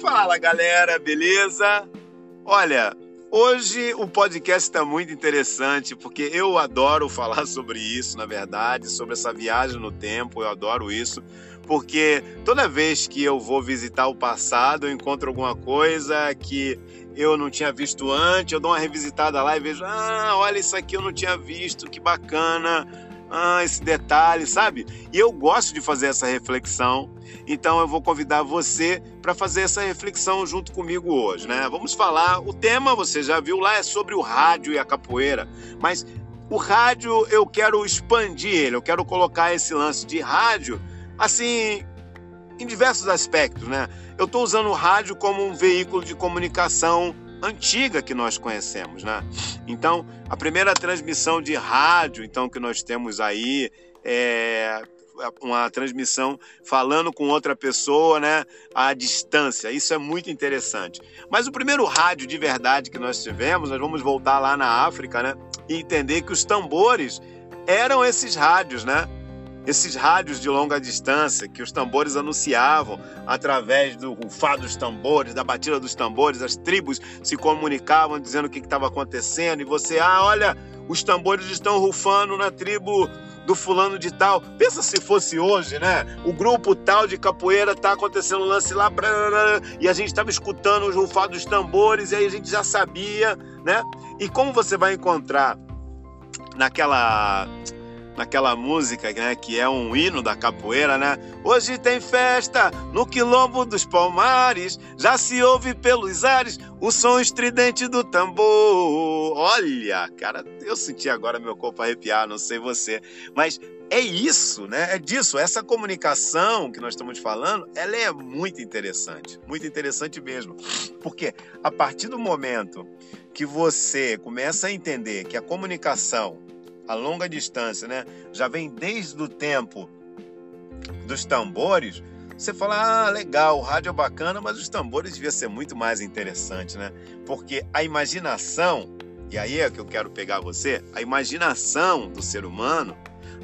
Fala galera, beleza? Olha, hoje o podcast está muito interessante porque eu adoro falar sobre isso, na verdade, sobre essa viagem no tempo, eu adoro isso, porque toda vez que eu vou visitar o passado, eu encontro alguma coisa que eu não tinha visto antes, eu dou uma revisitada lá e vejo, ah, olha isso aqui eu não tinha visto, que bacana ah, esse detalhe, sabe? E eu gosto de fazer essa reflexão, então eu vou convidar você para fazer essa reflexão junto comigo hoje, né? Vamos falar, o tema você já viu lá é sobre o rádio e a capoeira, mas o rádio eu quero expandir ele, eu quero colocar esse lance de rádio assim em diversos aspectos, né? Eu estou usando o rádio como um veículo de comunicação antiga que nós conhecemos, né? Então, a primeira transmissão de rádio, então que nós temos aí é uma transmissão falando com outra pessoa, né, à distância. Isso é muito interessante. Mas o primeiro rádio de verdade que nós tivemos, nós vamos voltar lá na África, né, e entender que os tambores eram esses rádios, né? Esses rádios de longa distância que os tambores anunciavam através do rufar dos tambores, da batida dos tambores, as tribos se comunicavam dizendo o que estava acontecendo e você, ah, olha, os tambores estão rufando na tribo do fulano de tal. Pensa se fosse hoje, né? O grupo tal de capoeira tá acontecendo um lance lá e a gente estava escutando os rufados dos tambores e aí a gente já sabia, né? E como você vai encontrar naquela naquela música, né, que é um hino da capoeira, né? Hoje tem festa no quilombo dos palmares, já se ouve pelos ares o som estridente do tambor. Olha, cara, eu senti agora meu corpo arrepiar, não sei você, mas é isso, né? É disso. Essa comunicação que nós estamos falando, ela é muito interessante, muito interessante mesmo, porque a partir do momento que você começa a entender que a comunicação a longa distância, né? Já vem desde o tempo dos tambores. Você fala, ah, legal, o rádio é bacana, mas os tambores devia ser muito mais interessante, né? Porque a imaginação, e aí é que eu quero pegar você, a imaginação do ser humano,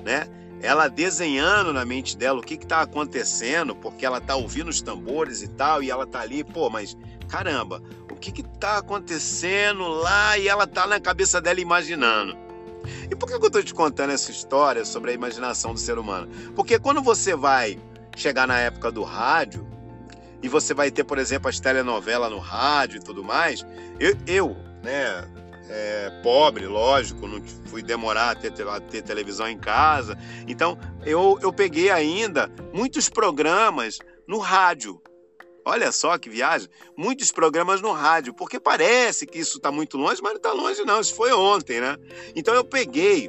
né? Ela desenhando na mente dela o que está acontecendo, porque ela está ouvindo os tambores e tal, e ela está ali, pô, mas caramba, o que está acontecendo lá? E ela está na cabeça dela imaginando. E por que eu estou te contando essa história sobre a imaginação do ser humano? Porque quando você vai chegar na época do rádio, e você vai ter, por exemplo, as telenovelas no rádio e tudo mais, eu, eu né, é, pobre, lógico, não fui demorar a ter, a ter, televisão em casa. Então, eu, eu peguei ainda muitos programas no rádio. Olha só que viagem. Muitos programas no rádio, porque parece que isso está muito longe, mas não está longe, não. Isso foi ontem, né? Então eu peguei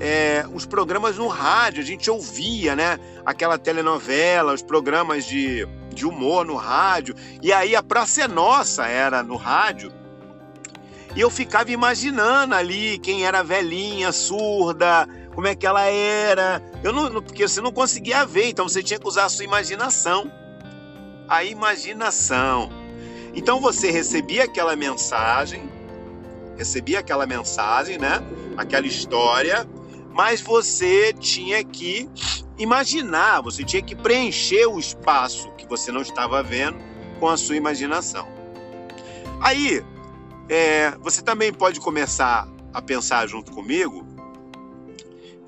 é, os programas no rádio, a gente ouvia, né? Aquela telenovela, os programas de, de humor no rádio. E aí a Praça é Nossa era no rádio. E eu ficava imaginando ali quem era velhinha, surda, como é que ela era. Eu não, porque você não conseguia ver, então você tinha que usar a sua imaginação a imaginação. Então você recebia aquela mensagem, recebia aquela mensagem, né? Aquela história, mas você tinha que imaginar, você tinha que preencher o espaço que você não estava vendo com a sua imaginação. Aí, é, você também pode começar a pensar junto comigo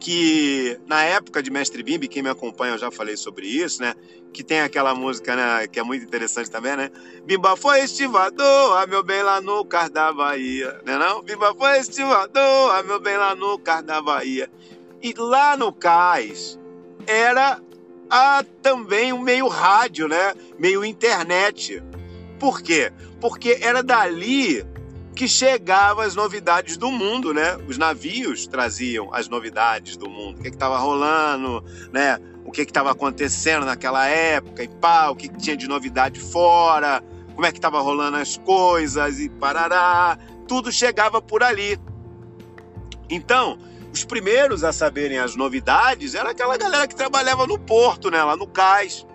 que na época de Mestre Bimbi, quem me acompanha eu já falei sobre isso, né? Que tem aquela música, né? Que é muito interessante também, né? Bimba foi estivador, a meu bem lá no Car da Bahia, né não? Bimba foi estivador, a meu bem lá no Car da Bahia. E lá no cais era a, também um meio rádio, né? Meio internet. Por quê? Porque era dali que chegava as novidades do mundo, né? Os navios traziam as novidades do mundo, o que estava rolando, né? O que estava acontecendo naquela época e pá, o que, que tinha de novidade fora, como é que estava rolando as coisas e parará, tudo chegava por ali. Então, os primeiros a saberem as novidades era aquela galera que trabalhava no porto, né? Lá no cais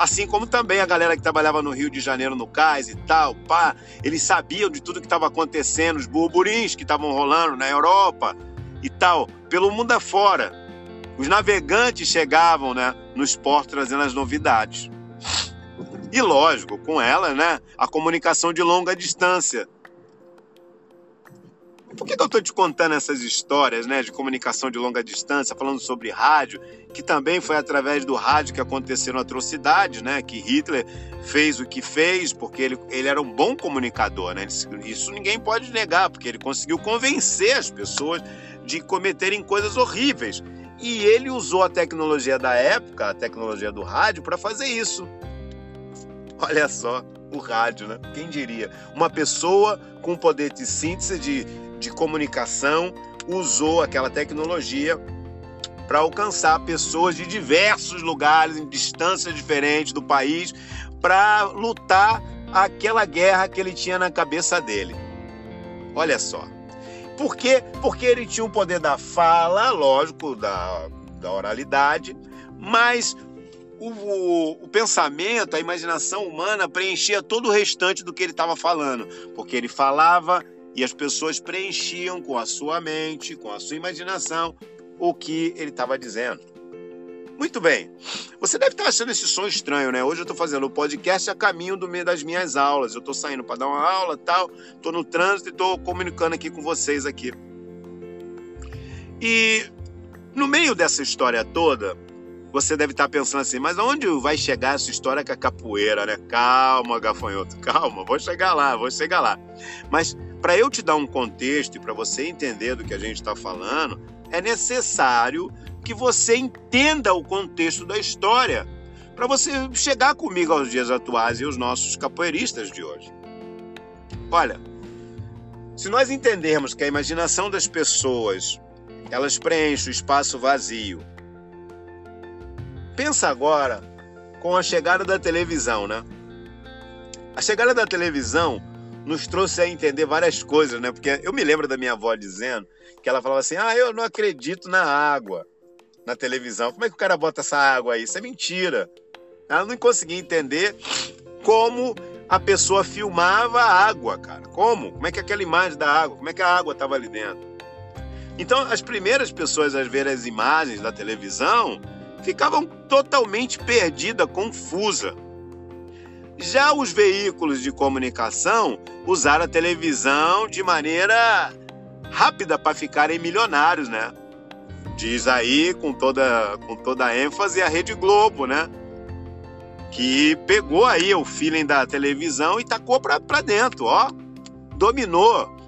Assim como também a galera que trabalhava no Rio de Janeiro no cais e tal, pá, eles sabiam de tudo que estava acontecendo, os burburins que estavam rolando na Europa e tal, pelo mundo afora. Os navegantes chegavam, né, nos portos trazendo as novidades. E lógico, com ela, né, a comunicação de longa distância. Por que, eu estou te contando essas histórias né, de comunicação de longa distância, falando sobre rádio, que também foi através do rádio que aconteceram atrocidades, né? Que Hitler fez o que fez, porque ele, ele era um bom comunicador, né? Isso ninguém pode negar, porque ele conseguiu convencer as pessoas de cometerem coisas horríveis. E ele usou a tecnologia da época, a tecnologia do rádio, para fazer isso. Olha só, o rádio, né? Quem diria? Uma pessoa com poder de síntese, de, de comunicação, usou aquela tecnologia para alcançar pessoas de diversos lugares, em distâncias diferentes do país, para lutar aquela guerra que ele tinha na cabeça dele. Olha só. Por quê? Porque ele tinha o poder da fala, lógico, da, da oralidade, mas o, o, o, pensamento, a imaginação humana preenchia todo o restante do que ele estava falando, porque ele falava e as pessoas preenchiam com a sua mente, com a sua imaginação, o que ele estava dizendo. Muito bem. Você deve estar achando esse som estranho, né? Hoje eu estou fazendo o podcast a caminho do meio das minhas aulas. Eu estou saindo para dar uma aula, tal, estou no trânsito e estou comunicando aqui com vocês aqui. E no meio dessa história toda, você deve estar pensando assim, mas aonde vai chegar essa história com a capoeira, né? Calma, gafanhoto, calma, vou chegar lá, vou chegar lá. Mas para eu te dar um contexto e para você entender do que a gente está falando, é necessário que você entenda o contexto da história para você chegar comigo aos dias atuais e os nossos capoeiristas de hoje. Olha, se nós entendermos que a imaginação das pessoas elas preenchem o espaço vazio Pensa agora com a chegada da televisão, né? A chegada da televisão nos trouxe a entender várias coisas, né? Porque eu me lembro da minha avó dizendo que ela falava assim: ah, eu não acredito na água na televisão. Como é que o cara bota essa água aí? Isso é mentira. Ela não conseguia entender como a pessoa filmava a água, cara. Como? Como é que aquela imagem da água, como é que a água estava ali dentro? Então, as primeiras pessoas a ver as imagens da televisão ficavam totalmente perdida, confusa. Já os veículos de comunicação usaram a televisão de maneira rápida para ficarem milionários, né? Diz aí com toda com toda a ênfase a Rede Globo, né? Que pegou aí o feeling da televisão e tacou para dentro, ó. Dominou.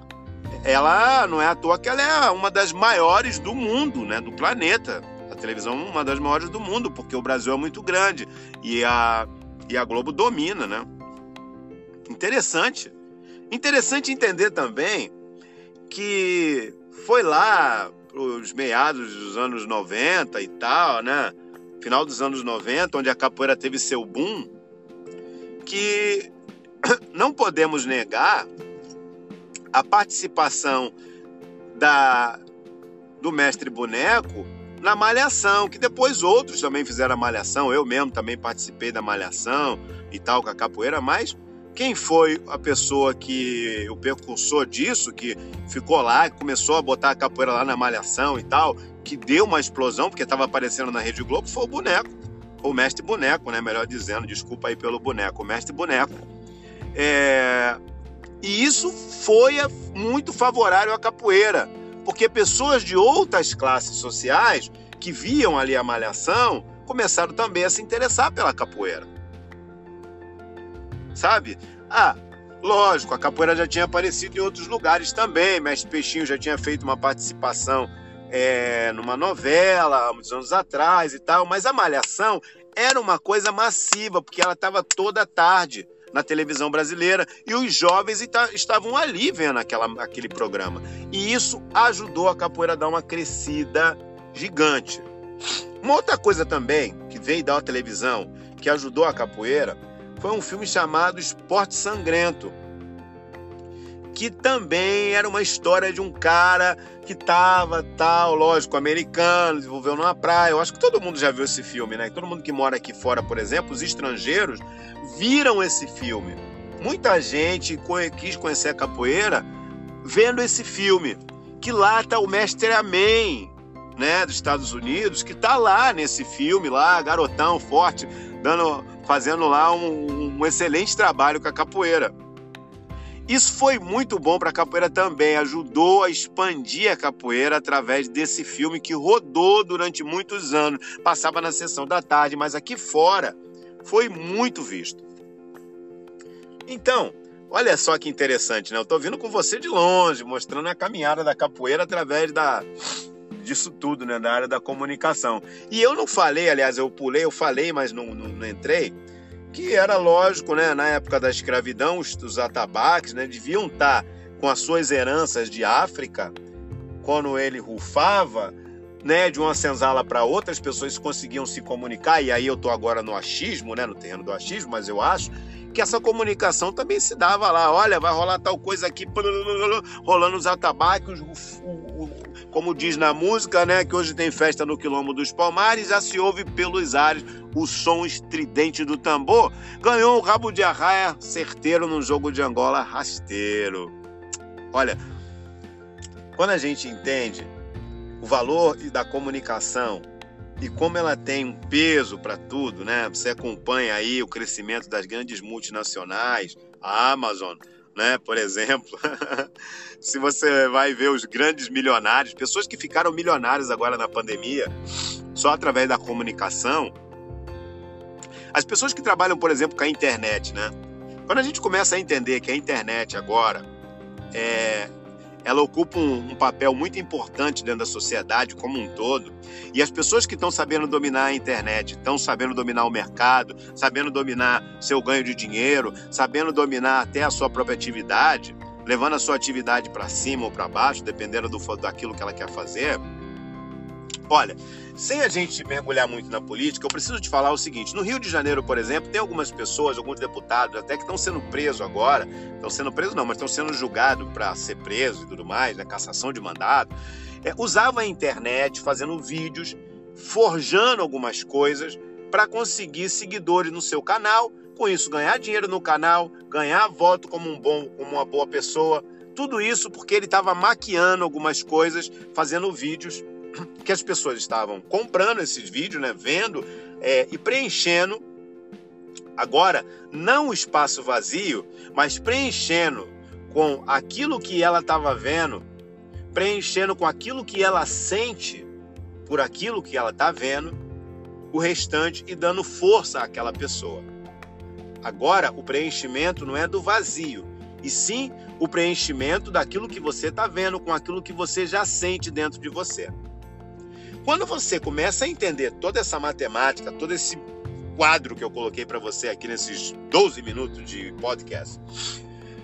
Ela não é à toa que ela é uma das maiores do mundo, né, do planeta televisão uma das maiores do mundo, porque o Brasil é muito grande e a, e a Globo domina, né? Interessante. Interessante entender também que foi lá os meados dos anos 90 e tal, né? Final dos anos 90, onde a capoeira teve seu boom, que não podemos negar a participação da, do mestre boneco na Malhação, que depois outros também fizeram a Malhação, eu mesmo também participei da Malhação e tal, com a capoeira, mas quem foi a pessoa que, o precursor disso, que ficou lá, começou a botar a capoeira lá na Malhação e tal, que deu uma explosão, porque estava aparecendo na Rede Globo, foi o boneco, o mestre boneco, né? Melhor dizendo, desculpa aí pelo boneco, o mestre boneco. É... E isso foi muito favorável à capoeira porque pessoas de outras classes sociais que viam ali a malhação começaram também a se interessar pela capoeira. Sabe? Ah, lógico, a capoeira já tinha aparecido em outros lugares também. Mestre Peixinho já tinha feito uma participação é, numa novela há muitos anos atrás e tal, mas a malhação era uma coisa massiva, porque ela estava toda tarde na televisão brasileira e os jovens estavam ali vendo aquela, aquele programa. E isso ajudou a capoeira a dar uma crescida gigante. Uma outra coisa também que veio da televisão que ajudou a capoeira foi um filme chamado Esporte Sangrento, que também era uma história de um cara que tava tal, lógico, americano, desenvolveu numa praia. Eu acho que todo mundo já viu esse filme, né? Todo mundo que mora aqui fora, por exemplo, os estrangeiros viram esse filme. Muita gente quis conhecer a capoeira vendo esse filme. Que lá tá o mestre Amém, né, dos Estados Unidos, que tá lá nesse filme lá, garotão forte, dando, fazendo lá um, um excelente trabalho com a capoeira. Isso foi muito bom para a capoeira também, ajudou a expandir a capoeira através desse filme que rodou durante muitos anos, passava na sessão da tarde, mas aqui fora foi muito visto. Então, olha só que interessante, né? Eu estou vindo com você de longe, mostrando a caminhada da capoeira através da disso tudo, né, da área da comunicação. E eu não falei, aliás, eu pulei, eu falei, mas não, não, não entrei que era lógico, né, na época da escravidão, os, os atabaques né, deviam estar com as suas heranças de África, quando ele rufava, né, de uma senzala para outra, as pessoas conseguiam se comunicar, e aí eu estou agora no achismo, né, no terreno do achismo, mas eu acho que essa comunicação também se dava lá. Olha, vai rolar tal coisa aqui, rolando os atabaques, como diz na música, né, que hoje tem festa no Quilombo dos Palmares, já se ouve pelos ares o som estridente do tambor. Ganhou o rabo de arraia certeiro num jogo de Angola rasteiro. Olha, quando a gente entende o valor da comunicação e como ela tem um peso para tudo, né? Você acompanha aí o crescimento das grandes multinacionais, a Amazon, né? Por exemplo, se você vai ver os grandes milionários, pessoas que ficaram milionários agora na pandemia, só através da comunicação, as pessoas que trabalham, por exemplo, com a internet, né? Quando a gente começa a entender que a internet agora é, ela ocupa um, um, papel muito importante dentro da sociedade como um todo. E as pessoas que estão sabendo dominar a internet, estão sabendo dominar o mercado, sabendo dominar seu ganho de dinheiro, sabendo dominar até a sua própria atividade, levando a sua atividade para cima ou para baixo, dependendo do, daquilo que ela quer fazer. Olha, sem a gente mergulhar muito na política, eu preciso te falar o seguinte: no Rio de Janeiro, por exemplo, tem algumas pessoas, alguns deputados, até que estão sendo presos agora, estão sendo presos não, mas estão sendo julgados para ser presos e tudo mais, né, cassação de mandato, é, usavam a internet fazendo vídeos, forjando algumas coisas para conseguir seguidores no seu canal, com isso ganhar dinheiro no canal, ganhar voto como um bom, como uma boa pessoa. Tudo isso porque ele estava maquiando algumas coisas, fazendo vídeos que as pessoas estavam comprando esses vídeos, né, vendo é, e preenchendo. Agora, não o espaço vazio, mas preenchendo com aquilo que ela estava vendo, preenchendo com aquilo que ela sente por aquilo que ela está vendo, o restante e dando força àquela pessoa. Agora, o preenchimento não é do vazio, e sim o preenchimento daquilo que você está vendo com aquilo que você já sente dentro de você. Quando você começa a entender toda essa matemática, todo esse quadro que eu coloquei para você aqui nesses 12 minutos de podcast,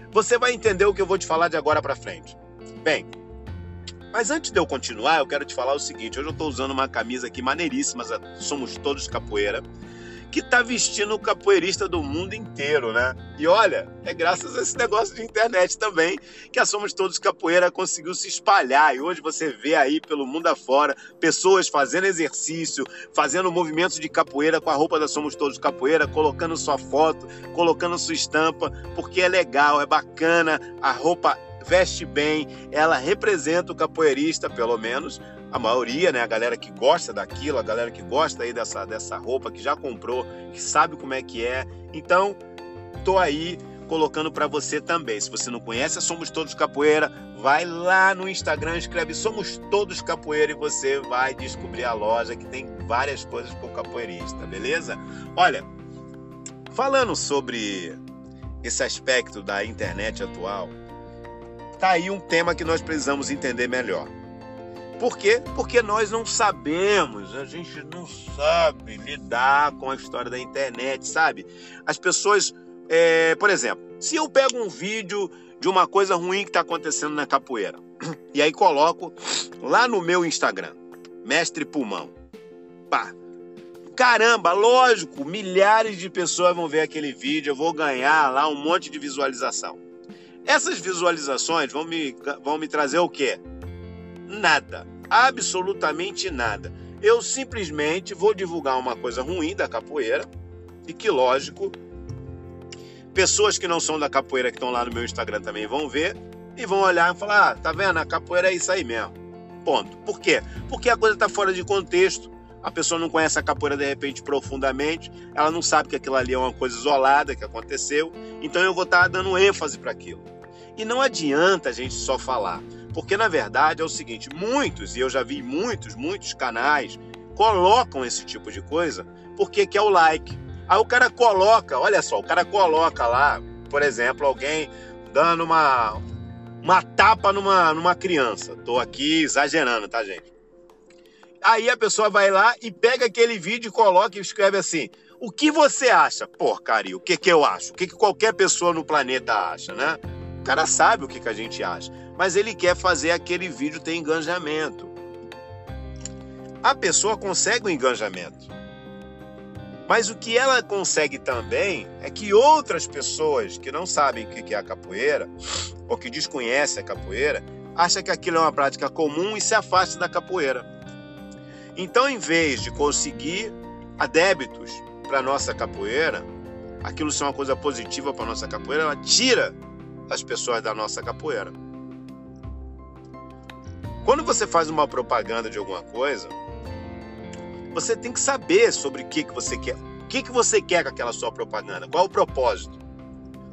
você vai entender o que eu vou te falar de agora para frente. Bem, mas antes de eu continuar, eu quero te falar o seguinte: hoje eu estou usando uma camisa aqui maneiríssima, somos todos capoeira que tá vestindo o capoeirista do mundo inteiro, né? E olha, é graças a esse negócio de internet também que a Somos Todos Capoeira conseguiu se espalhar. E hoje você vê aí pelo mundo afora pessoas fazendo exercício, fazendo movimentos de capoeira com a roupa da Somos Todos Capoeira, colocando sua foto, colocando sua estampa, porque é legal, é bacana, a roupa veste bem, ela representa o capoeirista, pelo menos, a maioria, né, a galera que gosta daquilo, a galera que gosta aí dessa, dessa roupa, que já comprou, que sabe como é que é. Então, tô aí colocando para você também. Se você não conhece a Somos Todos Capoeira, vai lá no Instagram, escreve Somos Todos Capoeira e você vai descobrir a loja que tem várias coisas para o capoeirista, beleza? Olha, falando sobre esse aspecto da internet atual, tá aí um tema que nós precisamos entender melhor. Por quê? Porque nós não sabemos, a gente não sabe lidar com a história da internet, sabe? As pessoas, é, por exemplo, se eu pego um vídeo de uma coisa ruim que está acontecendo na capoeira e aí coloco lá no meu Instagram, Mestre Pulmão, pá, caramba, lógico, milhares de pessoas vão ver aquele vídeo, eu vou ganhar lá um monte de visualização. Essas visualizações vão me, vão me trazer o quê? nada, absolutamente nada. Eu simplesmente vou divulgar uma coisa ruim da capoeira e que, lógico, pessoas que não são da capoeira que estão lá no meu Instagram também vão ver e vão olhar e falar: ah, tá vendo? A capoeira é isso aí mesmo. ponto. Por quê? Porque a coisa está fora de contexto. A pessoa não conhece a capoeira de repente profundamente, ela não sabe que aquilo ali é uma coisa isolada que aconteceu, então eu vou estar tá dando ênfase para aquilo. E não adianta a gente só falar, porque na verdade é o seguinte: muitos, e eu já vi muitos, muitos canais colocam esse tipo de coisa porque quer o like. Aí o cara coloca, olha só, o cara coloca lá, por exemplo, alguém dando uma, uma tapa numa, numa criança. Tô aqui exagerando, tá, gente? Aí a pessoa vai lá e pega aquele vídeo e coloca e escreve assim: O que você acha? Porcaria, o que, que eu acho? O que, que qualquer pessoa no planeta acha, né? Cara sabe o que, que a gente acha, mas ele quer fazer aquele vídeo ter engajamento a pessoa consegue o um engajamento. Mas o que ela consegue também é que outras pessoas que não sabem o que é a capoeira, ou que desconhecem a capoeira, acham que aquilo é uma prática comum e se afastam da capoeira. Então, em vez de conseguir adébitos para nossa capoeira, aquilo ser uma coisa positiva para nossa capoeira, ela tira as pessoas da nossa capoeira. Quando você faz uma propaganda de alguma coisa, você tem que saber sobre o que, que você quer. O que, que você quer com aquela sua propaganda? Qual é o propósito?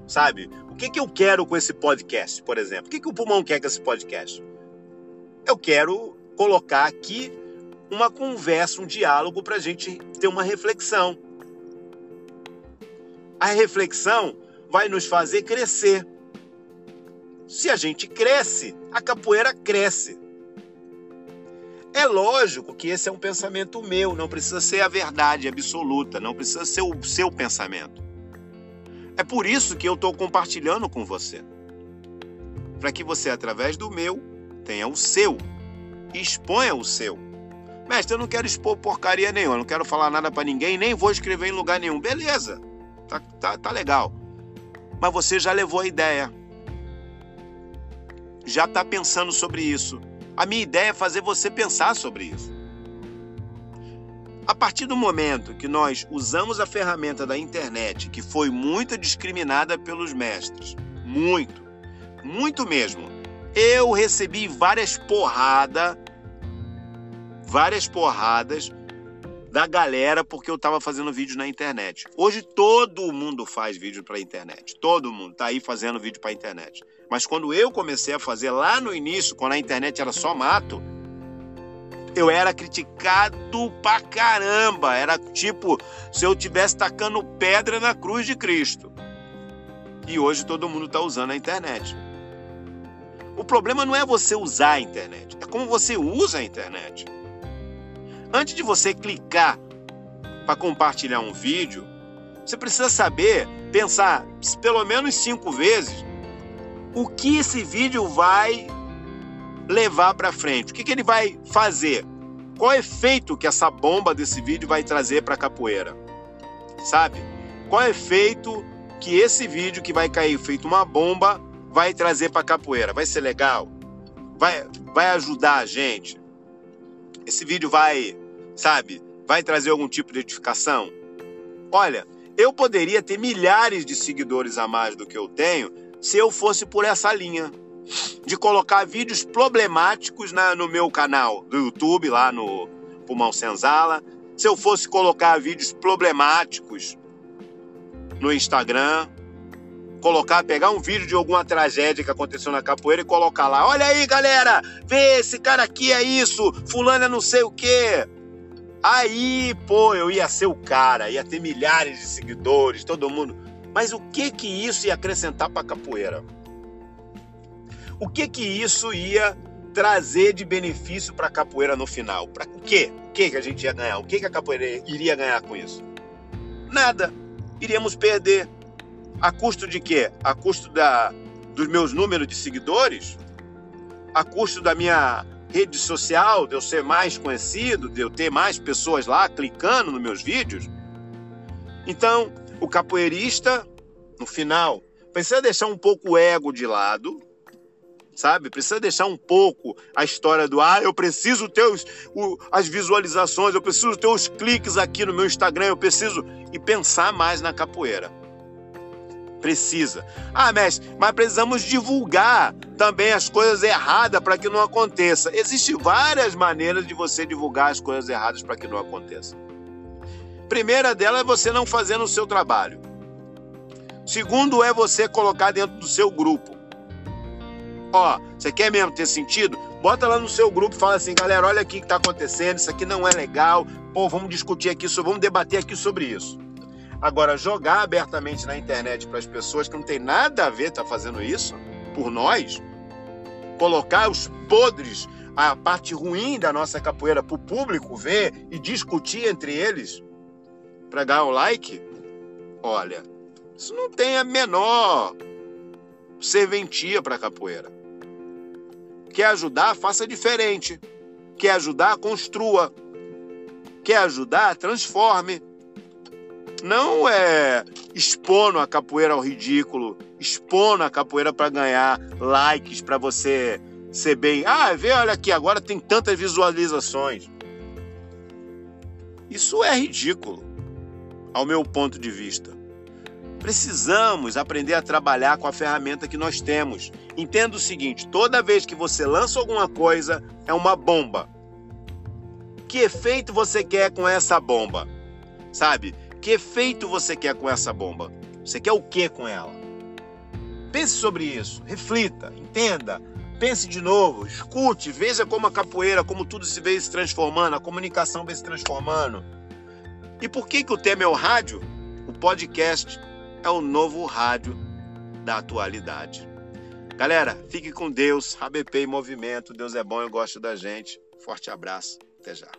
Sabe? O que, que eu quero com esse podcast, por exemplo? O que, que o pulmão quer com esse podcast? Eu quero colocar aqui uma conversa, um diálogo para a gente ter uma reflexão. A reflexão vai nos fazer crescer. Se a gente cresce, a capoeira cresce. É lógico que esse é um pensamento meu, não precisa ser a verdade absoluta, não precisa ser o seu pensamento. É por isso que eu estou compartilhando com você. Para que você, através do meu, tenha o seu exponha o seu. Mestre, eu não quero expor porcaria nenhuma, não quero falar nada para ninguém, nem vou escrever em lugar nenhum. Beleza, tá, tá, tá legal. Mas você já levou a ideia. Já está pensando sobre isso a minha ideia é fazer você pensar sobre isso. A partir do momento que nós usamos a ferramenta da internet, que foi muito discriminada pelos mestres, muito, muito mesmo, eu recebi várias porradas, várias porradas da galera porque eu estava fazendo vídeo na internet. Hoje todo mundo faz vídeo para a internet, todo mundo está aí fazendo vídeo para a internet. Mas quando eu comecei a fazer lá no início, quando a internet era só mato, eu era criticado pra caramba. Era tipo se eu tivesse tacando pedra na cruz de Cristo. E hoje todo mundo está usando a internet. O problema não é você usar a internet, é como você usa a internet. Antes de você clicar para compartilhar um vídeo, você precisa saber, pensar pelo menos cinco vezes o que esse vídeo vai levar para frente, o que, que ele vai fazer, qual é efeito que essa bomba desse vídeo vai trazer para a capoeira, sabe? Qual é efeito que esse vídeo que vai cair feito uma bomba vai trazer para a capoeira? Vai ser legal? Vai, vai ajudar a gente? Esse vídeo vai, sabe, vai trazer algum tipo de edificação? Olha, eu poderia ter milhares de seguidores a mais do que eu tenho se eu fosse por essa linha de colocar vídeos problemáticos na, no meu canal do YouTube, lá no Pulmão Senzala, se eu fosse colocar vídeos problemáticos no Instagram, colocar, pegar um vídeo de alguma tragédia que aconteceu na capoeira e colocar lá. Olha aí, galera, vê esse cara aqui é isso, fulano é não sei o quê. Aí, pô, eu ia ser o cara, ia ter milhares de seguidores, todo mundo. Mas o que que isso ia acrescentar para capoeira? O que que isso ia trazer de benefício para capoeira no final? Para o quê? O que que a gente ia ganhar? O que que a capoeira iria ganhar com isso? Nada. Iríamos perder. A custo de quê? A custo da, dos meus números de seguidores? A custo da minha rede social, de eu ser mais conhecido, de eu ter mais pessoas lá clicando nos meus vídeos? Então, o capoeirista, no final, precisa deixar um pouco o ego de lado, sabe? Precisa deixar um pouco a história do ah, eu preciso ter os, o, as visualizações, eu preciso ter os cliques aqui no meu Instagram, eu preciso e pensar mais na capoeira. Precisa. Ah, mestre, mas precisamos divulgar também as coisas erradas para que não aconteça. Existem várias maneiras de você divulgar as coisas erradas para que não aconteça. Primeira dela é você não fazendo o seu trabalho. Segundo é você colocar dentro do seu grupo. Ó, você quer mesmo ter sentido? Bota lá no seu grupo fala assim, galera, olha aqui o que está acontecendo, isso aqui não é legal. Pô, vamos discutir aqui, vamos debater aqui sobre isso. Agora, jogar abertamente na internet para as pessoas que não tem nada a ver tá fazendo isso por nós, colocar os podres, a parte ruim da nossa capoeira para o público ver e discutir entre eles para ganhar um like, olha, isso não tem a menor serventia para capoeira. Quer ajudar, faça diferente. Quer ajudar, construa. Quer ajudar, transforme. Não é expondo a capoeira ao ridículo, expondo a capoeira para ganhar likes, para você ser bem. Ah, vê, olha aqui, agora tem tantas visualizações. Isso é ridículo, ao meu ponto de vista. Precisamos aprender a trabalhar com a ferramenta que nós temos. Entenda o seguinte: toda vez que você lança alguma coisa, é uma bomba. Que efeito você quer com essa bomba? Sabe? Que efeito você quer com essa bomba? Você quer o que com ela? Pense sobre isso, reflita, entenda, pense de novo, escute, veja como a capoeira, como tudo se vê se transformando, a comunicação vem se transformando. E por que, que o tema é o rádio? O podcast é o novo rádio da atualidade. Galera, fique com Deus, ABP em movimento. Deus é bom, eu gosto da gente. Forte abraço, até já.